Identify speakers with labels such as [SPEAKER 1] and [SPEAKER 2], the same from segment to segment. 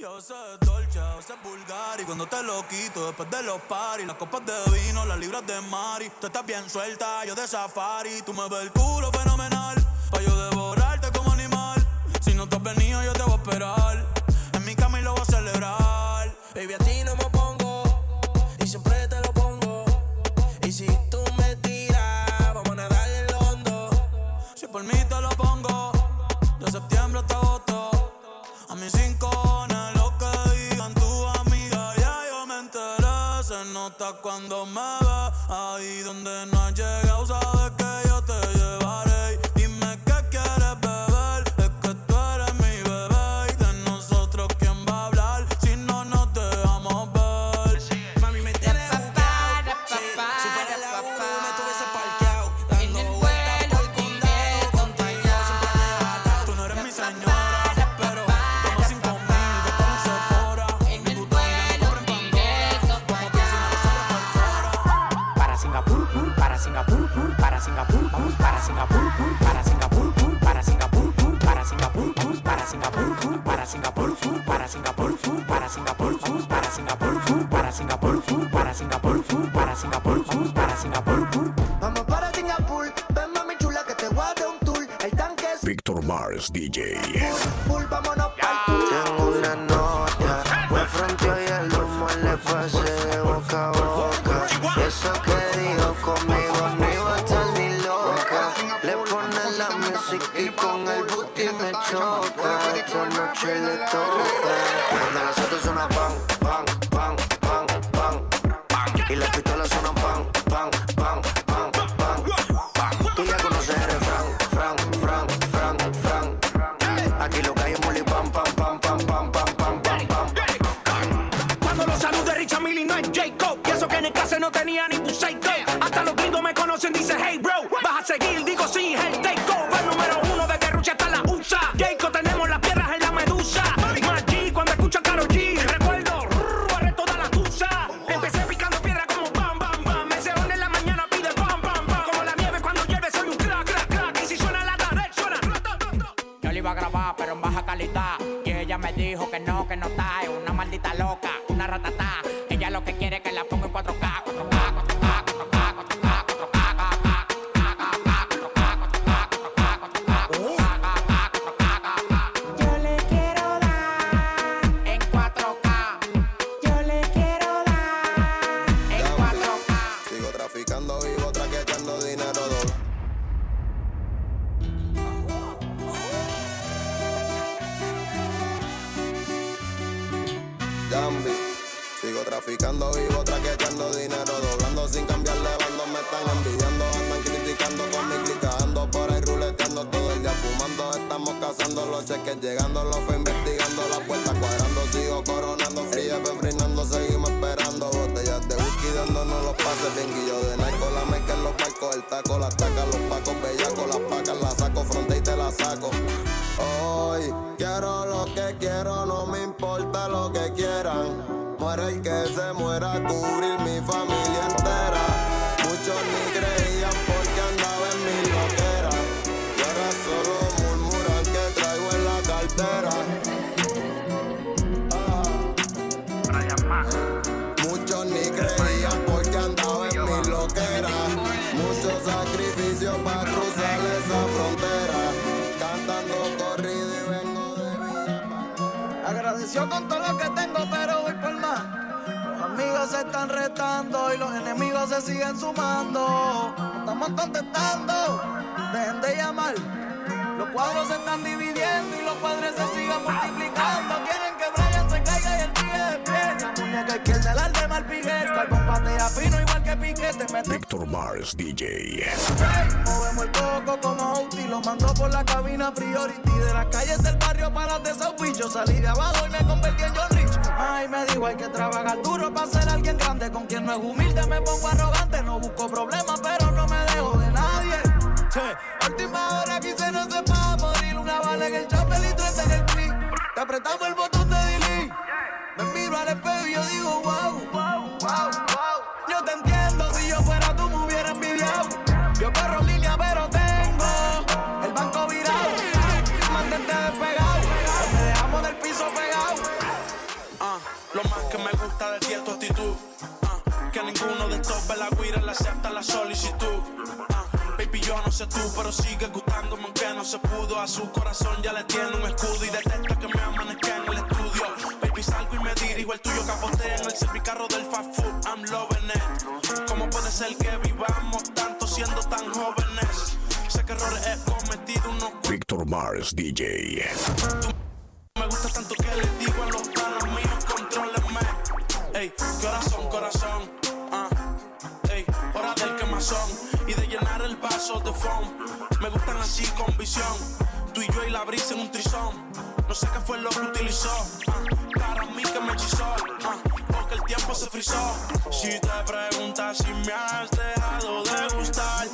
[SPEAKER 1] Yo sé dolce, yo sé vulgar y cuando te lo quito después de los paris, las copas de vino, las libras de mari, tú estás bien suelta, yo de safari, tú me ves el culo fenomenal, pa' yo devorarte como animal, si no te has venido cuando me ve, ahí donde no has llegado,
[SPEAKER 2] Víctor Mars DJ.
[SPEAKER 3] Tengo una nota, me fronteó y el humo le pasé de boca a boca. Eso que dijo conmigo no iba a estar ni loca. Le pone la música y con el booty me choca. Esta noche le toca. Cuando las pan, pan, pan,
[SPEAKER 4] padres se siguen multiplicando. Quieren que Brian se caiga y el tigre de pie. La muñeca izquierda, el alde mal piquete. Carbón patea fino igual que piquete.
[SPEAKER 2] Víctor Mars DJ.
[SPEAKER 4] Hey, movemos el coco como Outi, lo mando por la cabina priority. De las calles del barrio para de esos bichos. Salí de abajo y me convertí en John Rich. Ay, me dijo hay que trabajar duro para ser alguien grande. Con quien no es humilde me pongo arrogante. No busco problemas, pero no me dejo de nadie. Che, última hora quise no se para morir. Una bala en el Te apretamos el botón de delete. Me miro al espejo y yo digo wow, wow, wow, wow. Yo te entiendo, si yo fuera tú me hubiera envidiado. Yo corro línea, pero tengo el banco virado. Mantente despegado, te dejamos del piso pegado.
[SPEAKER 1] fuera de ti es tu actitud. Ah, que ninguno de estos la guira le acepta la solicitud. Sé tú, pero sigue gustándome aunque no se pudo. A su corazón ya le tiene un escudo y detesta que me amanezca en el estudio. Baby, salgo y me dirijo, el tuyo capotea en el servicarro del fast food. I'm loving it. ¿Cómo puede ser que vivamos tanto siendo tan jóvenes? Sé que errores he cometido, unos
[SPEAKER 5] Victor Mars DJ.
[SPEAKER 1] me gusta tanto que le digo a los panas míos, contrólenme. Ey, corazón, corazón. Ah, ey, hora del quemazón Me gustan así con visión. Tú y yo y la brisa en un trizón. No sé qué fue lo que utilizó. ah, para mí que me hechizó. ah, porque el tiempo se frizó. Si te preguntas si me has dejado de gustar,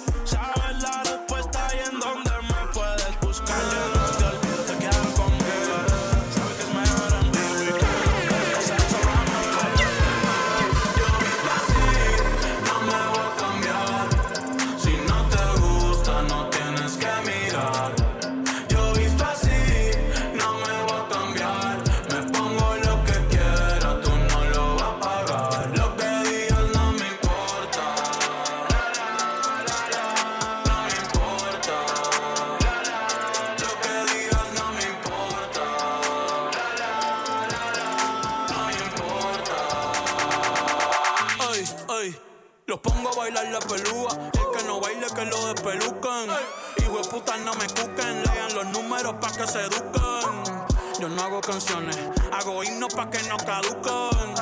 [SPEAKER 1] hago canciones, hago himnos pa' que no caduquen.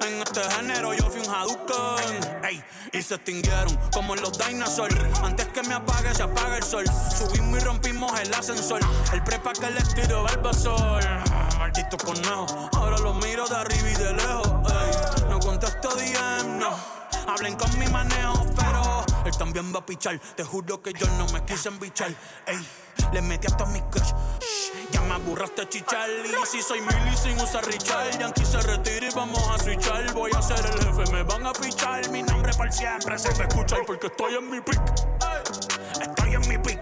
[SPEAKER 1] En este género yo fui un Hadouken Ey, y se extinguieron como los dinosaurs Antes que me apague se apaga el sol Subimos y rompimos el ascensor El prepa que les tiro Barbasol Maldito conejo Ahora lo miro de arriba y de lejos Ey, no contesto DM, no Hablen con mi manejo, pero él también va a pichar. Te juro que yo no me quise embichar. Ey, le metí hasta mi crush. Ya me aburraste chichar. Y así soy Milly sin usar Richard. Yankee se retira y vamos a switchar. Voy a ser el jefe, me van a fichar. Mi nombre por siempre se me escucha porque estoy en mi pick. Estoy en mi pick.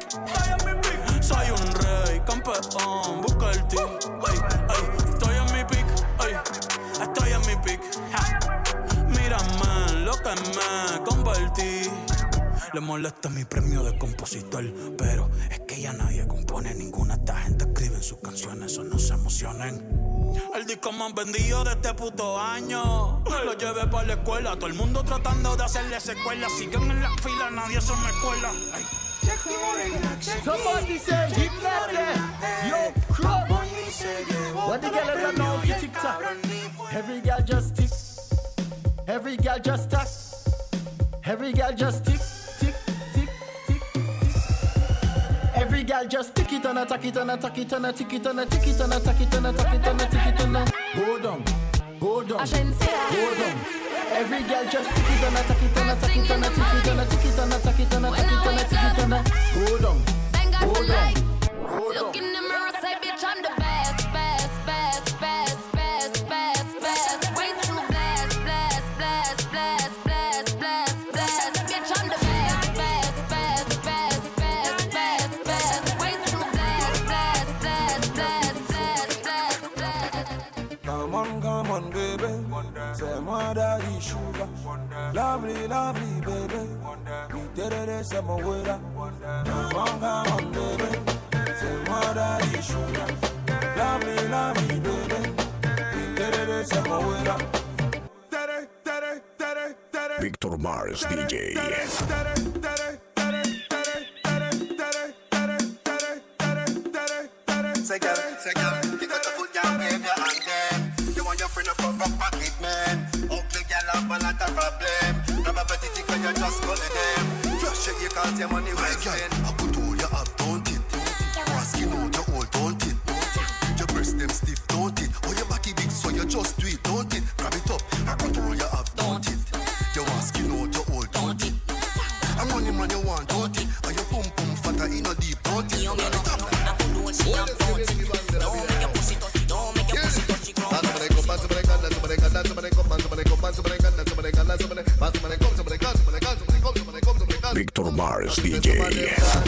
[SPEAKER 1] Soy un rey, campeón, busca el team. Ey, ey, estoy en mi pick. Ey, estoy en mi pick. Ja. Mírame lo que me. Le molesta mi premio de compositor, pero es que ya nadie compone ninguna. Esta gente escribe en sus canciones, eso no se emocionen. El disco más vendido de este puto año. Lo llevé para la escuela, todo el mundo tratando de hacerle secuela. Siguen en la fila, nadie se me cuela. Ay.
[SPEAKER 6] Somebody say. Yo. What the? Every girl just tick. Every girl just. Every girl just tick, Every girl just tick it and attack it and attack it and tick it and tick it and attack it and attack it and tick it and go down, go down, go down. Every girl just tick it and attack it and attack it and tick it and tick it and attack it and attack it and tick it and go down, go down,
[SPEAKER 5] Mars DJ. Victor Mars DJ.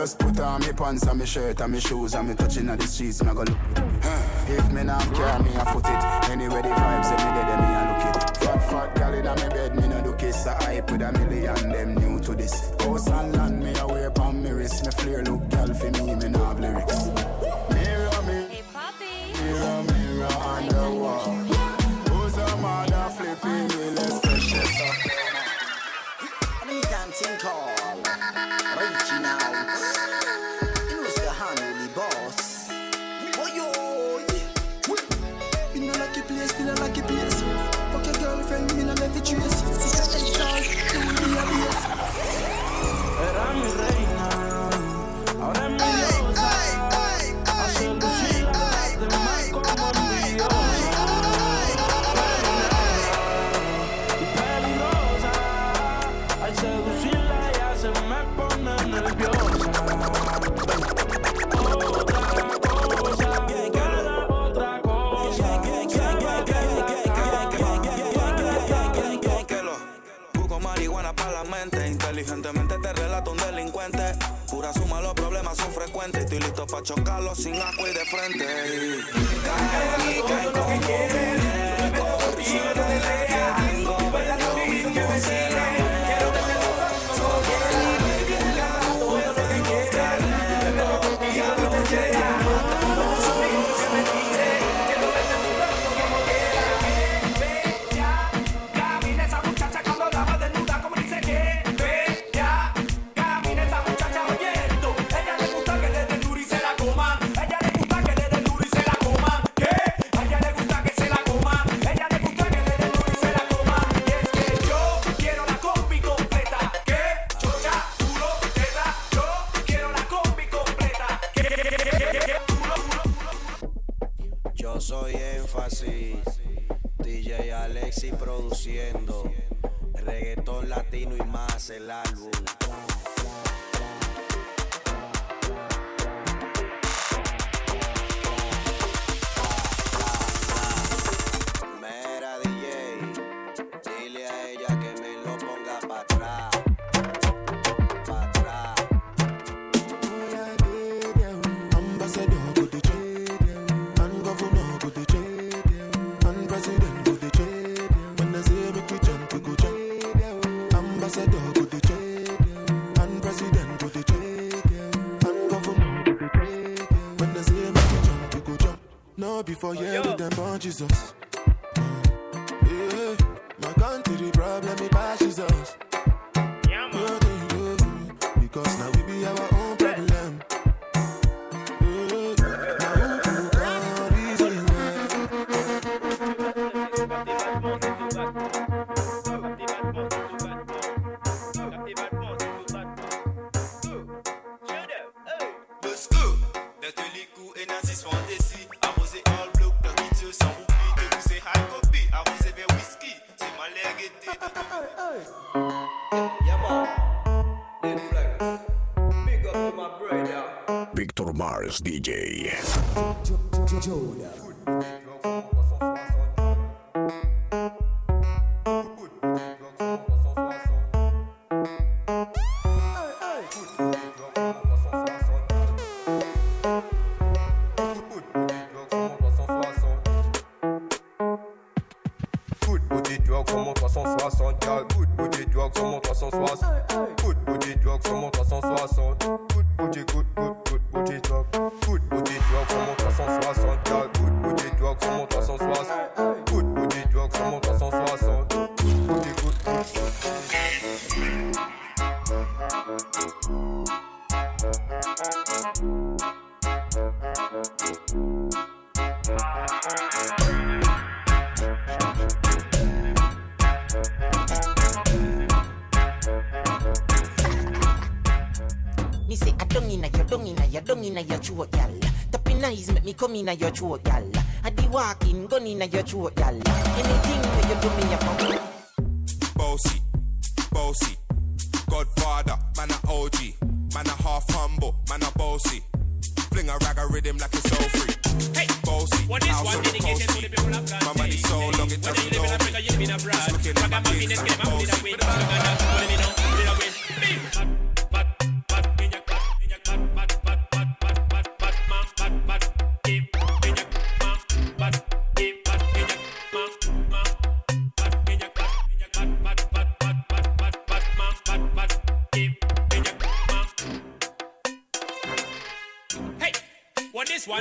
[SPEAKER 7] just put on me pants and me shirt and me shoes and me touching on the streets, me go look. If me not care, me a foot it. Anywhere the vibes, in me dead, me a look it. Fat fat girl inna me bed, me no do kiss a hype with a million. Them new to this. Coast and land, me away, wear me wrist. Me flare look girl, for me, me no have lyrics.
[SPEAKER 8] Latino y más el álbum.
[SPEAKER 9] Jesus.
[SPEAKER 10] DJ.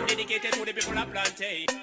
[SPEAKER 11] Dedicated to the people of
[SPEAKER 12] Plantain.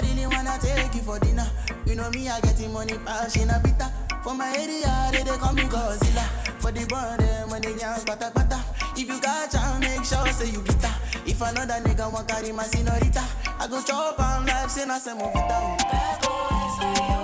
[SPEAKER 13] I
[SPEAKER 4] really wanna take you for dinner. You know me, I getting money, passion a bitter. For my area, they, they call me Godzilla. For the brand, when they young, pata pata. If you got chance, make sure say you bitter. If another nigga want carry my senorita, I go chop on life, say na se movita. Bad boys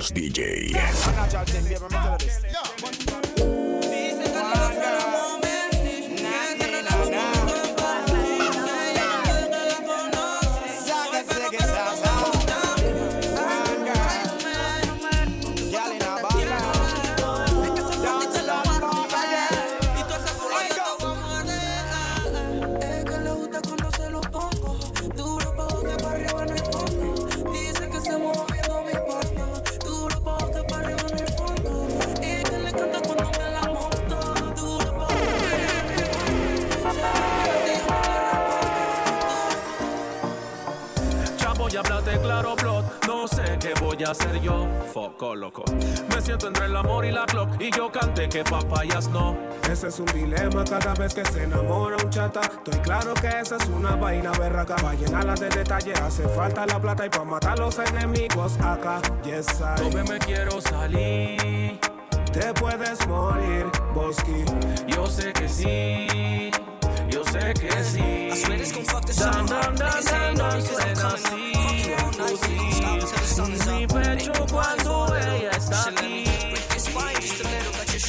[SPEAKER 2] Masters DJ.
[SPEAKER 12] Loco. Me siento entre el amor y la clock. Y yo canté que papayas no.
[SPEAKER 14] Ese es un dilema cada vez que se enamora un chata. Estoy claro que esa es una vaina berraca. Va llenarla de detalle, hace falta la plata y para matar a los enemigos acá. Yes, I.
[SPEAKER 12] Donde me quiero salir.
[SPEAKER 14] Te puedes morir, Bosky.
[SPEAKER 12] Yo sé que sí. Yo sé que sí. Dan, dan, dan, dan, dan, suena así. Fusil. Mi pecho cuando ella está aquí.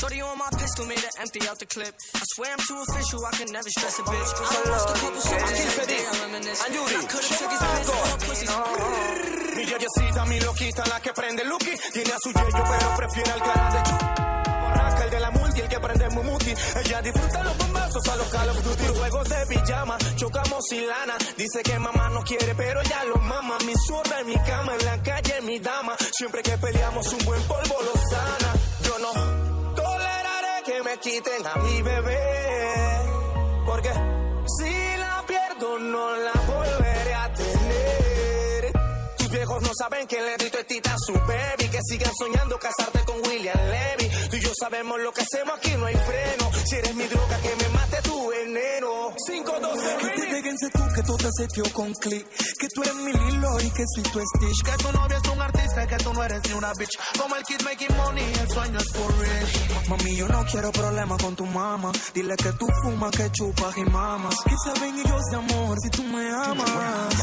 [SPEAKER 15] Shorty on my pistol made it empty out the clip. I swear I'm too official, I can never stress a bitch. I lost a couple so I can't say I reminisce. I could've took his piss, more pussies.
[SPEAKER 16] Mi yeyecita, mi loquita, la que prende Lucky. Tiene a su yeyo, pero prefiere al cara Ella disfruta los bombazos a los Call of. Juegos de pijama, chocamos sin lana. Dice que mamá no quiere, pero ya lo mama. Mi zurda en mi cama, en la calle, mi dama. Siempre que peleamos, un buen polvo lo sana. Yo no toleraré que me quiten a mi bebé. Porque si la pierdo, no la no saben que le grito tita a su baby. Que sigan soñando casarte con William Levy. Tú y yo sabemos lo que hacemos aquí, no hay freno. Si eres mi droga, que me mate tu veneno. 5, 12,
[SPEAKER 17] Que te tú, que tú te seteo con click. Que tú eres mi Lilo y que soy tu Stitch.
[SPEAKER 4] Que tu novio es un artista y que tú no eres ni una bitch. Como el kid making money, el sueño es for rich.
[SPEAKER 17] Mami, yo no quiero problemas con tu mamá. Dile que tú fumas, que chupas y mamas. Que saben ellos de amor si tú me amas.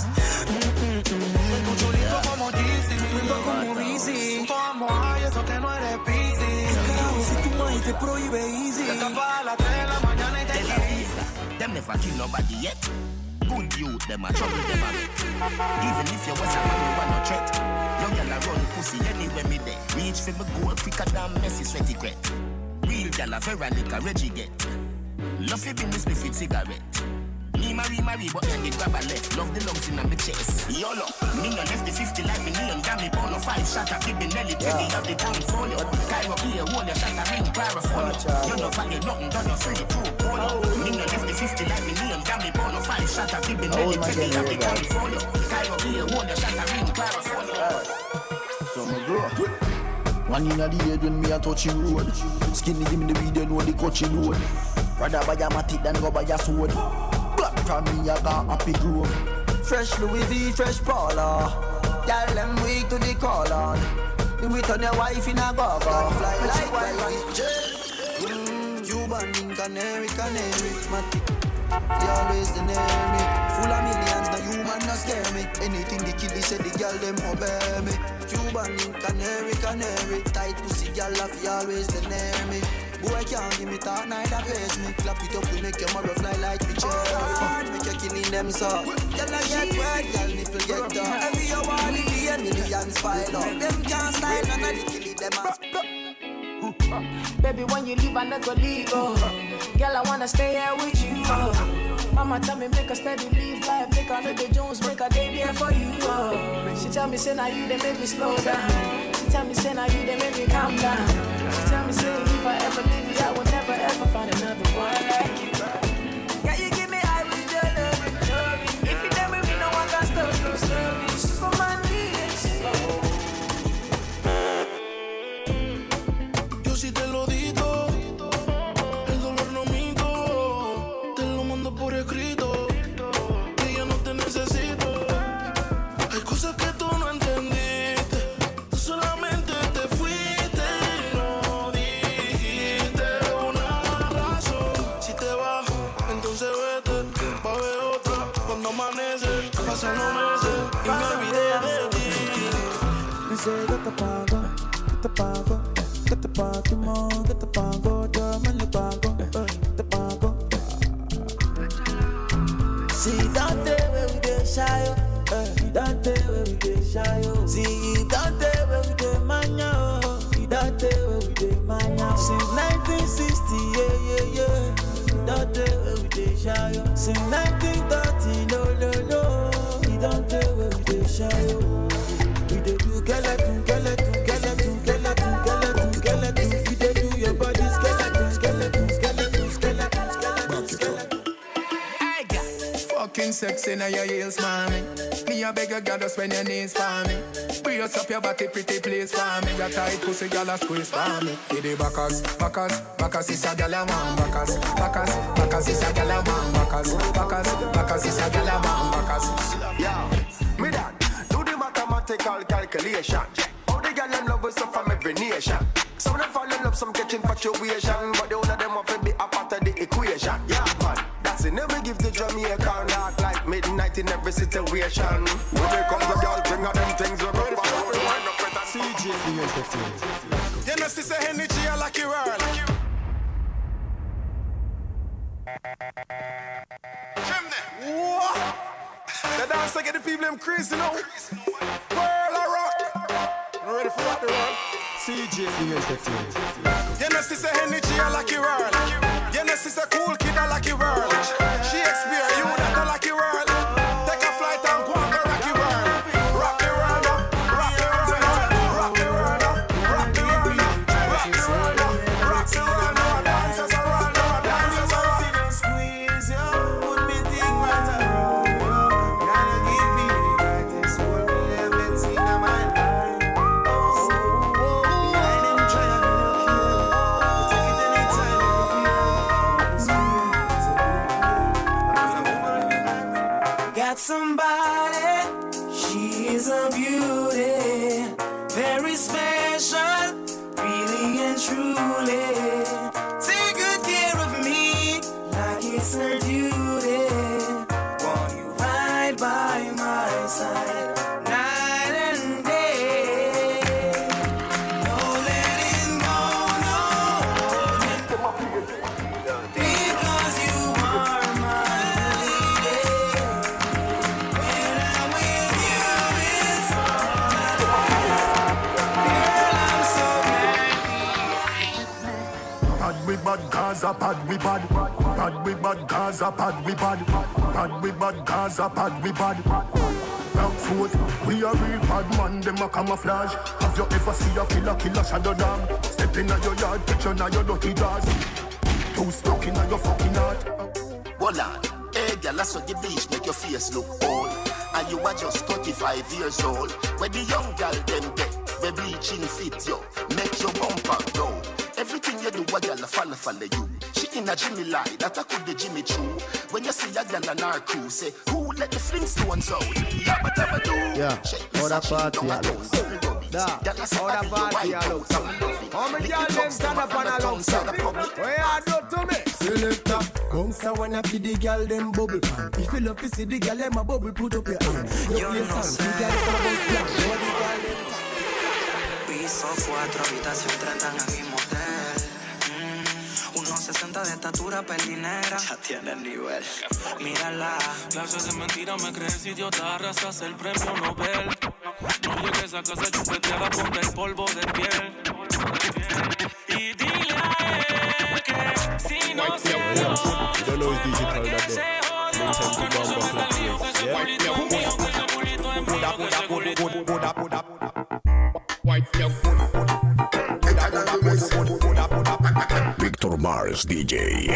[SPEAKER 17] Mm, mm, mm.
[SPEAKER 4] Chulito como Jeezy.
[SPEAKER 17] Lindo como.
[SPEAKER 4] Tu amo, ay, eso que no eres busy.
[SPEAKER 17] Carajo, si tu maíz te prohíbe easy.
[SPEAKER 4] Te tapa a las 3 de la mañana y te
[SPEAKER 18] de
[SPEAKER 19] never kill nobody yet. Good youth, them a trouble, them a. Even if you was a man, you want no threat. Young gal a run pussy anywhere me there. Reach for me goal quicker than messy sweaty crack. Real gal a Veronica Reggie get. Love you business me fit cigarette. Me marry, marry, but then they grab a left. Love the lungs in my chest. YOLO. Me no left the 50 like me neon. Got me bone of five shot of Fibby Nelly. Teddy of the portfolio. Cairo here, hold your shot of ring, parafolio. You know value nothing, done your free true polo. Oh. Me no left the 50 like me neon. Got me bone of five shot of Fibby oh, Nelly. Teddy of the portfolio. Cairo here, hold your shot of ring, parafolio.
[SPEAKER 13] So grow up. One in the head when me a touching road. Skinny give me the weed and know the coaching road. Rather buy a matic than go buy a sword. From me I got happy grow. Fresh Louis V, fresh Paula. Girl them weak to the call on. You with on your wife in a go go. Fly like white mm, Cuban in Canary, Canary. Matic. They always the near me. Full of millions, the human not scare me. Anything the killie say, the girl them obey me. Cuban in Canary, Canary. Tight pussy girl, love you always the me. Boy can't give me talk, neither face me. Clap it up, we make your mother fly like the cherry. Make you killing them so. Girl I get wet, girl nipple get done. Every hour the day, millions pile up. Them can't style, none of the killie them ass.
[SPEAKER 20] Baby, when you leave, I never leave. Oh. Girl, I wanna stay here with you. Oh. Mama tell me make a steady leave life, make a little Jones, make a day there for you. Oh. She tell me say now you they make me slow down. Tell me say now you they make me calm down. She tell me say if I ever leave you, I will never ever find another one like you.
[SPEAKER 21] Sexy now your heels, mommy. Me a beg you, girl, just when your knees for me. Brace up your body, pretty please for me. Your tight pussy, girl, a squeeze for me. Hit the backers, backers, backers is a girl a man. Backers, backers, backers is a girl a man. Backers, backers, backers is a girl a man. Backers.
[SPEAKER 5] Yeah, me dad, do the mathematical calculation. All the girl them love us up from every nation. Some of them fall in love, some catch infatuation, but the whole of them want to be a part of the equation. Yeah, it. Never give the Jamaican dark like midnight in every situation. When they come the girl, bring all them things we go back. Wind up with a entertainment.
[SPEAKER 21] You know, sister energy, I like you world.
[SPEAKER 5] What? The dance to get the people them crazy now. World of rock. You ready for what the run? CJ.
[SPEAKER 21] You know, sister energy, I like you world. Genesis a cool kid, a lucky world. Shakespeare, you that a lucky world.
[SPEAKER 22] is a beauty. Very special
[SPEAKER 23] Gaza bad we bad. Bad we bad, Gaza bad we bad. Bad we bad, Gaza bad we bad. Blackfoot, we a real bad man, them a camouflage. Have you ever see a killer, killer shadow dog? Step in your yard, picture now your dirty jaws. Too stuck in your fucking heart.
[SPEAKER 19] Hold on. Hey, girl, I saw the beach make your face look old. And you are just 35 years old. Where the young girl them get, we bleaching fit you. Make your bumper grow. Everything you do, a girl follow follow you. She in a Jimmy lie, that I could be Jimmy true. When you see a girl on our crew, say, who let the Flintstones out? Yeah, but ever do.
[SPEAKER 24] Yeah, how that party a look? Da, how that party a look? How many girl them stand up and a look? Where you do to me?
[SPEAKER 6] Selector, bounce a wanna feed the girl them bubble pan. If you love to see the girl them a bubble, put up your hand. Your
[SPEAKER 25] Yo
[SPEAKER 6] ears
[SPEAKER 25] no
[SPEAKER 6] on,
[SPEAKER 25] sé.
[SPEAKER 6] the girl is a
[SPEAKER 25] de estatura, pelinera. Ya tiene nivel. Mírala.
[SPEAKER 26] Clases de mentira, me crees idiota. Razas el premio Nobel. No llegues a casa chupeteada por el polvo de piel. Y dile que si no se
[SPEAKER 27] va, que se jodió. Que
[SPEAKER 9] se Mars DJ.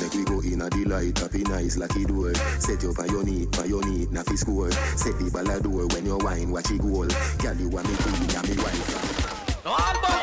[SPEAKER 5] Make we go in a delight, up in nice lucky door. Set your knee, for your knee, na fi score. Set the ball a door when you wine, watch it goal. Girl, you want me queen, ya me wife.
[SPEAKER 12] No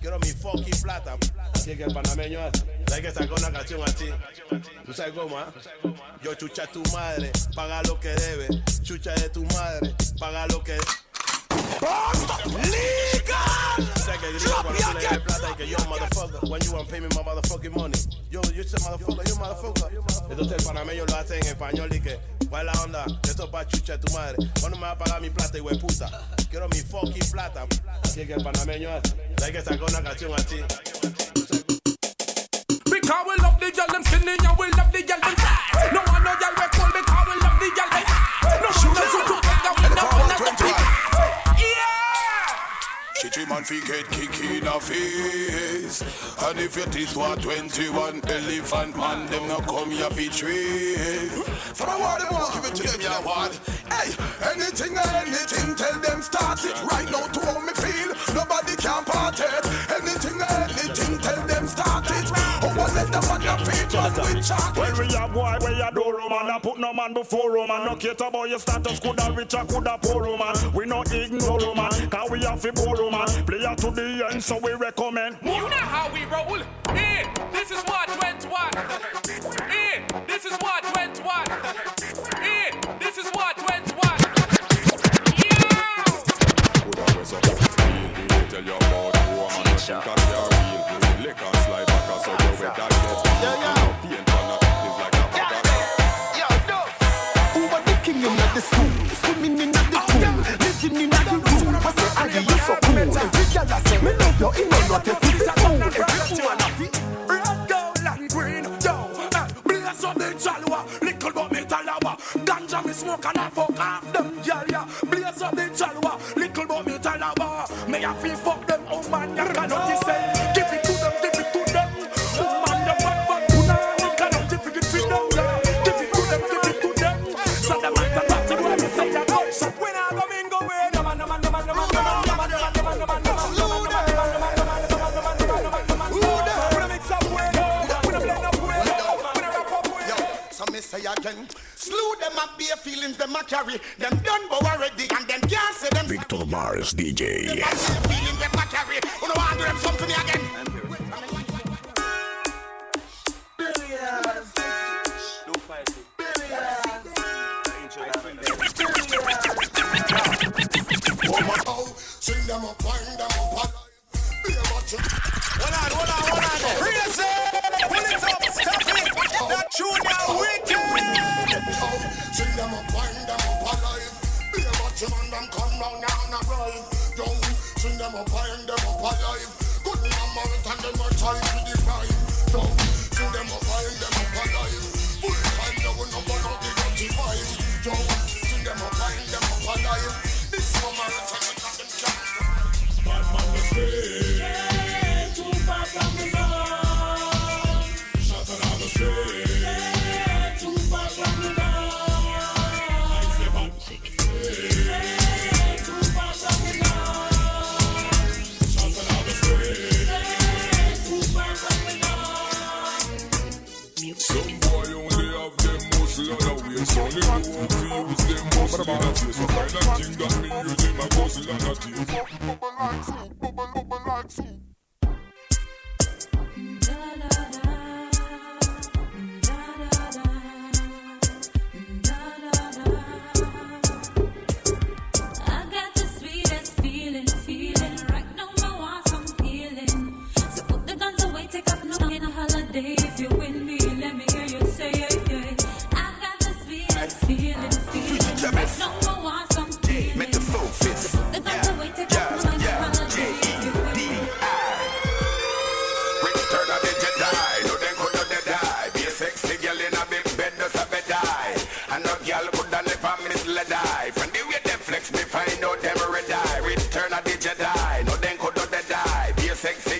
[SPEAKER 26] Quiero
[SPEAKER 28] mi
[SPEAKER 20] fucking plata. Así que el panameño hace. Hay que sacar una canción así. Tú sabes cómo, ¿ah? ¿eh? Yo chucha a tu madre, paga lo que debe. Chucha de tu madre, paga lo que debe. Legal! Entonces el panameño lo hace en español y que ¿Cuál la onda? Esto es pa' chucha de tu madre ¿Cuándo me va a pagar mi plata, y puta? Quiero mi fucking plata Así que el panameño hace Like a Sagona Kachumati.
[SPEAKER 12] Because we love the girl, them skinny, and we love the girl, them fat. No one no girl, we call. because we love the girl.
[SPEAKER 29] Kitty man fi get kick in a face. And if your teeth were 21 Elephant man them no come ya fi trace. For a while them want give it to them ya want Hey, anything anything Tell them start it right now to how me feel. Nobody can part it. Anything anything Tell them start it. Let the man up feet up with chalk.
[SPEAKER 30] When we a boy, we a do Roman. I put no man before Roman. No cater boy, your status, coulda rich or coulda poor Roman. We no ignore Roman, cause we have a poor Roman. Player to the end, so we recommend.
[SPEAKER 12] You know how we roll. Eh, this is what went what. Eh, this is what went what. Eh,
[SPEAKER 31] this
[SPEAKER 5] is what
[SPEAKER 32] went
[SPEAKER 5] sexy.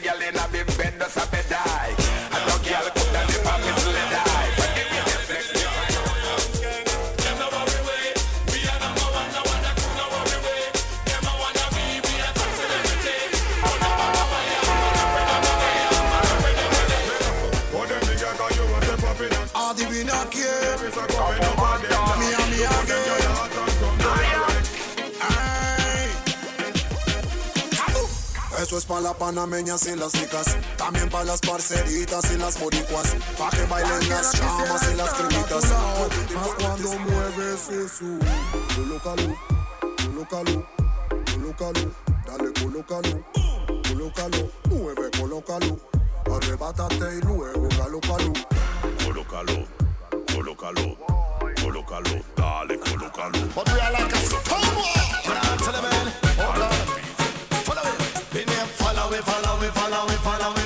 [SPEAKER 5] Es para las panameñas y las chicas, también para las parceritas y las boricuas, para que bailen las chamas y las cremitas.
[SPEAKER 32] Más cuando mueves eso,
[SPEAKER 5] colócalo, colócalo, colócalo, dale colócalo, colócalo, mueve colócalo, arrebátate y luego galócalo.
[SPEAKER 29] Colócalo, colócalo, colócalo, dale colócalo.
[SPEAKER 5] But we are like a
[SPEAKER 32] follow, we follow, we follow.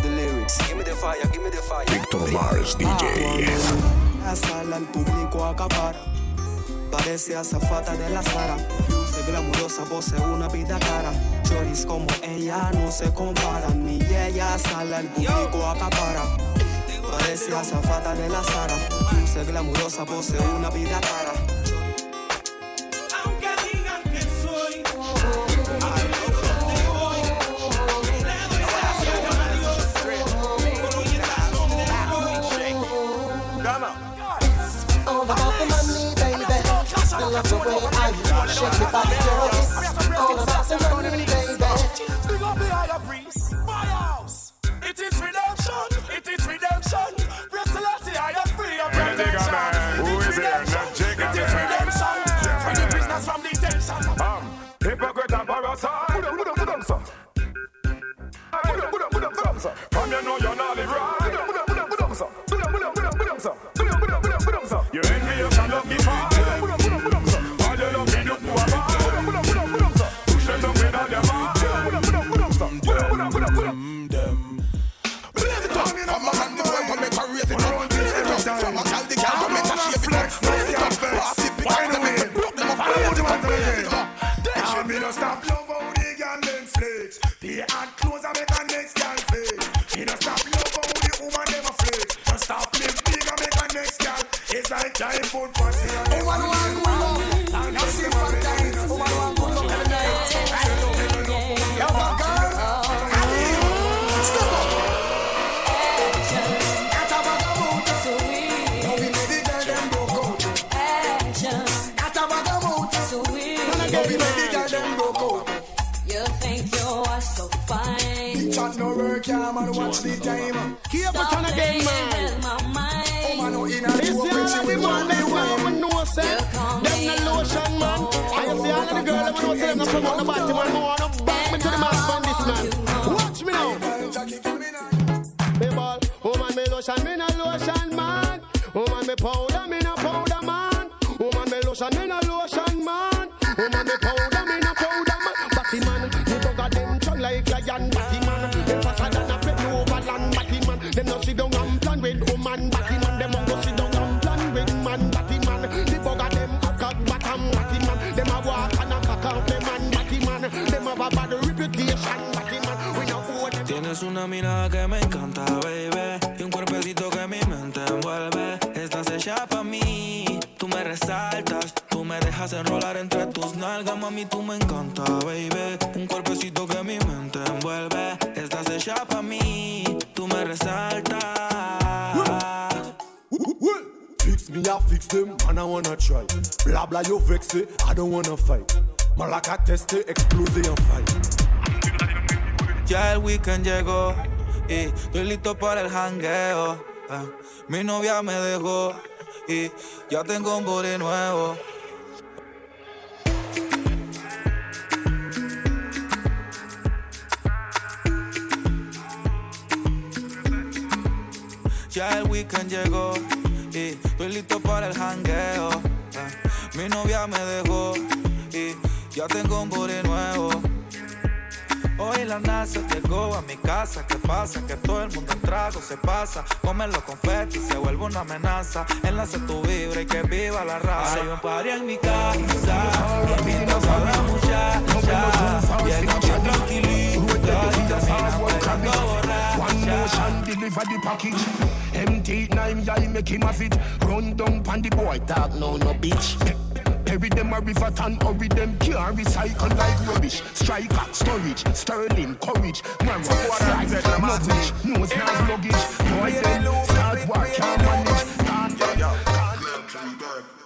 [SPEAKER 15] the
[SPEAKER 25] lyrics. Give me the fire, give me the fire.
[SPEAKER 2] Victor Mars DJ.
[SPEAKER 25] La sala, el público acapara. Parece azafata de la Sara. Luce glamurosa, posee una vida cara. Choris como ella no se comparan. Ni ella sala, el público acapara. Parece azafata de la Sara. Luce glamurosa, posee una vida cara.
[SPEAKER 32] Just
[SPEAKER 29] gonna me no stop love
[SPEAKER 32] know, so them not promote the body.
[SPEAKER 17] Hecha pa' mí. Tú me resaltas, tú me dejas enrolar entre tus nalgas, mami, tú me encanta, baby. Un cuerpecito que mi mente envuelve. Estás hecha pa' mí, tú me resaltas.
[SPEAKER 33] Fix me, I fix them, and I wanna try. Blah blah, you vex it, I don't wanna fight. Malaca teste, explode and fight.
[SPEAKER 17] Ya el weekend llegó y estoy listo para el jangueo. Ah, mi novia me dejó y ya tengo un body nuevo. Ya el weekend llegó y estoy listo para el jangueo. Ah, mi novia me dejó y ya tengo un body nuevo. Hoy la NASA llegó a mi casa. ¿Qué pasa? Que todo el mundo en trago se pasa. Comen los confetis se vuelve una amenaza. Enlace tu vibra y que viva la raza. Hay un party en mi casa. Invito a la muchacha. Y el noche tranquilito. Y termina bailando
[SPEAKER 34] One motion deliver the package. Empty nine y'all make him have it. Run down pan the boy talk no no bitch. Carry them a river tan, hurry them. Can't recycle like rubbish. Striker, storage, sterling, courage. Man, slide, luggage, nose knife luggage. Boy, then start work, can't manage.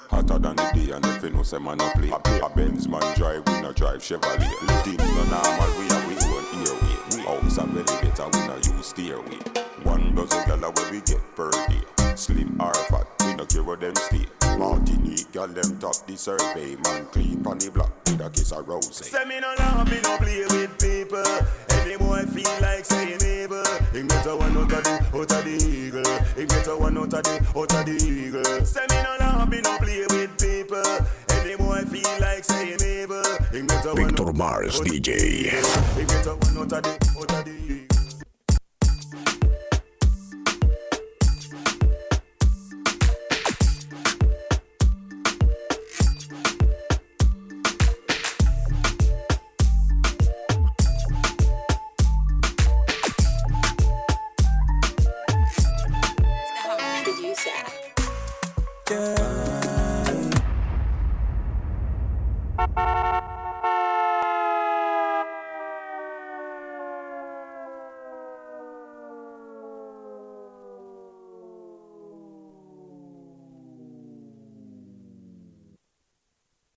[SPEAKER 35] Hotter than the day and if you know say man no play. A Benz man drive, we no drive Chevrolet. Things no normal, we a we own airway House a belly better, we no use stairway. One dozen gala where we get per day Slim or fat, we no care where them stay Martinique, gal them top the survey Man clean on the block with a kiss of rose
[SPEAKER 36] Say me no love, me no play with people. Any boy feel like saying evil. Get a one out of the, out of the eagle. Get a one out of the, out of the eagle. Say me no love, me no play with people. Any boy feel like saying evil. He get a one
[SPEAKER 2] Victor Mars DJ.
[SPEAKER 36] Get a one out of the, out of the eagle.